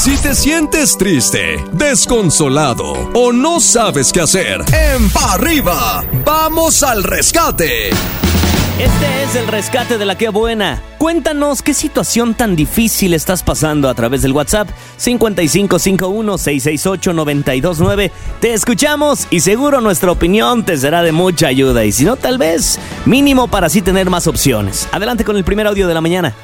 Si te sientes triste, desconsolado o no sabes qué hacer, en Pa' arriba, vamos al rescate. Este es el rescate de la que buena. Cuéntanos qué situación tan difícil estás pasando a través del WhatsApp 5551-668-929. Te escuchamos y seguro nuestra opinión te será de mucha ayuda. Y si no, tal vez mínimo para así tener más opciones. Adelante con el primer audio de la mañana.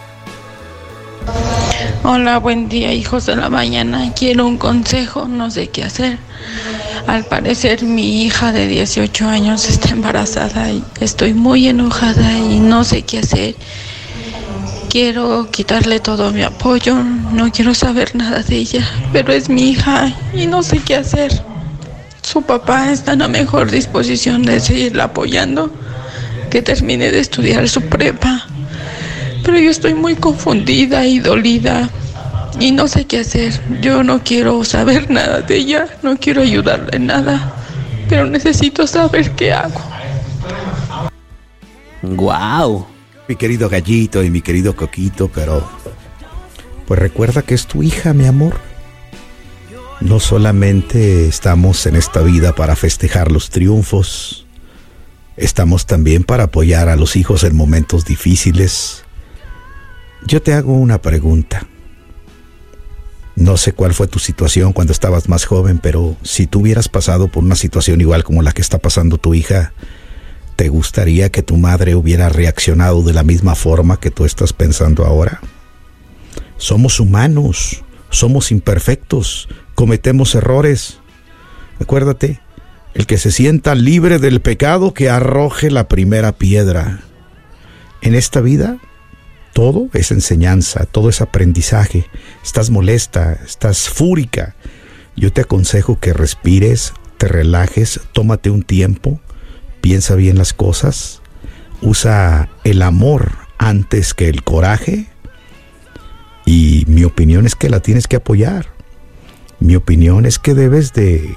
Hola, buen día, hijos de la mañana. Quiero un consejo, no sé qué hacer. Al parecer mi hija de 18 años está embarazada y estoy muy enojada y no sé qué hacer. Quiero quitarle todo mi apoyo, no quiero saber nada de ella, pero es mi hija y no sé qué hacer. Su papá está en la mejor disposición de seguirla apoyando, que termine de estudiar su prepa pero yo estoy muy confundida y dolida y no sé qué hacer. Yo no quiero saber nada de ella, no quiero ayudarla en nada, pero necesito saber qué hago. Wow. Mi querido gallito y mi querido coquito, pero pues recuerda que es tu hija, mi amor. No solamente estamos en esta vida para festejar los triunfos, estamos también para apoyar a los hijos en momentos difíciles, yo te hago una pregunta. No sé cuál fue tu situación cuando estabas más joven, pero si tú hubieras pasado por una situación igual como la que está pasando tu hija, ¿te gustaría que tu madre hubiera reaccionado de la misma forma que tú estás pensando ahora? Somos humanos, somos imperfectos, cometemos errores. Acuérdate, el que se sienta libre del pecado que arroje la primera piedra. En esta vida todo es enseñanza, todo es aprendizaje. Estás molesta, estás fúrica. Yo te aconsejo que respires, te relajes, tómate un tiempo, piensa bien las cosas, usa el amor antes que el coraje. Y mi opinión es que la tienes que apoyar. Mi opinión es que debes de...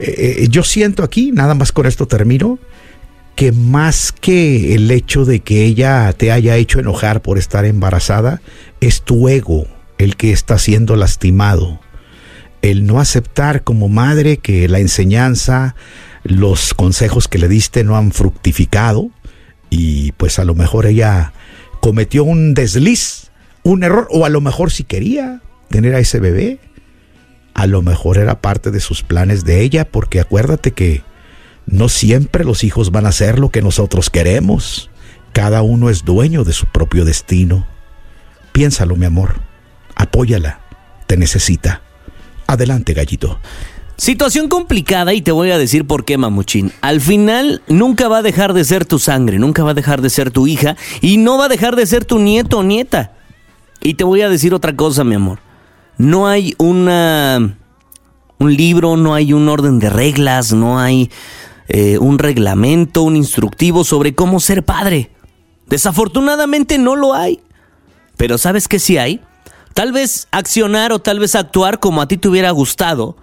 Eh, eh, yo siento aquí, nada más con esto termino, que más que el hecho de que ella te haya hecho enojar por estar embarazada, es tu ego el que está siendo lastimado. El no aceptar como madre que la enseñanza, los consejos que le diste no han fructificado y pues a lo mejor ella cometió un desliz, un error, o a lo mejor si quería tener a ese bebé, a lo mejor era parte de sus planes de ella, porque acuérdate que no siempre los hijos van a hacer lo que nosotros queremos. Cada uno es dueño de su propio destino. Piénsalo, mi amor. Apóyala. Te necesita. Adelante, gallito. Situación complicada y te voy a decir por qué, mamuchín. Al final nunca va a dejar de ser tu sangre, nunca va a dejar de ser tu hija y no va a dejar de ser tu nieto o nieta. Y te voy a decir otra cosa, mi amor. No hay una un libro, no hay un orden de reglas, no hay eh, un reglamento, un instructivo sobre cómo ser padre. Desafortunadamente no lo hay. Pero ¿sabes qué sí hay? Tal vez accionar o tal vez actuar como a ti te hubiera gustado,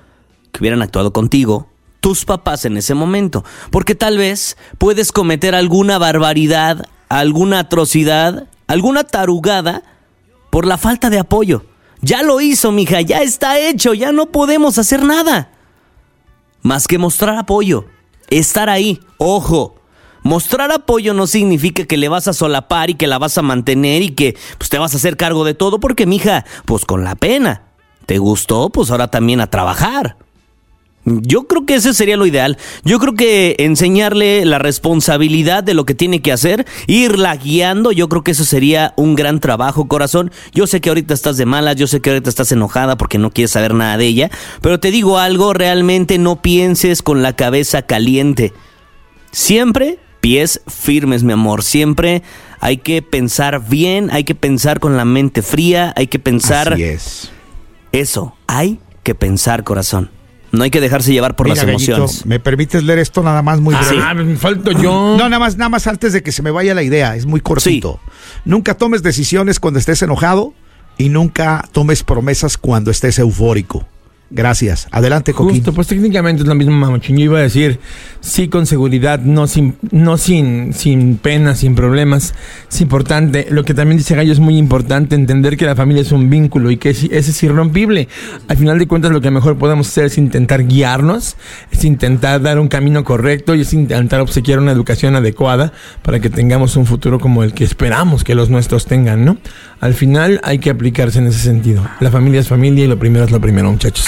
que hubieran actuado contigo, tus papás en ese momento. Porque tal vez puedes cometer alguna barbaridad, alguna atrocidad, alguna tarugada por la falta de apoyo. Ya lo hizo, mija, ya está hecho, ya no podemos hacer nada. Más que mostrar apoyo estar ahí. Ojo, mostrar apoyo no significa que le vas a solapar y que la vas a mantener y que pues, te vas a hacer cargo de todo porque, mija, pues con la pena. ¿Te gustó? Pues ahora también a trabajar. Yo creo que ese sería lo ideal. Yo creo que enseñarle la responsabilidad de lo que tiene que hacer, irla guiando, yo creo que eso sería un gran trabajo, corazón. Yo sé que ahorita estás de malas, yo sé que ahorita estás enojada porque no quieres saber nada de ella, pero te digo algo, realmente no pienses con la cabeza caliente. Siempre pies firmes, mi amor. Siempre hay que pensar bien, hay que pensar con la mente fría, hay que pensar... Así es. Eso, hay que pensar, corazón. No hay que dejarse llevar por las emociones. ¿Me permites leer esto nada más muy breve? Ah, me falto yo. No, nada más, nada más antes de que se me vaya la idea, es muy cortito. Nunca tomes decisiones cuando estés enojado y nunca tomes promesas cuando estés eufórico. Gracias. Adelante, Coquín. Justo, pues técnicamente es lo mismo, Mamuchín. Yo iba a decir, sí con seguridad, no sin, no sin, sin pena, sin problemas. Es importante. Lo que también dice Gallo es muy importante, entender que la familia es un vínculo y que es- ese es irrompible. Al final de cuentas, lo que mejor podemos hacer es intentar guiarnos, es intentar dar un camino correcto y es intentar obsequiar una educación adecuada para que tengamos un futuro como el que esperamos que los nuestros tengan, ¿no? Al final hay que aplicarse en ese sentido. La familia es familia y lo primero es lo primero, muchachos.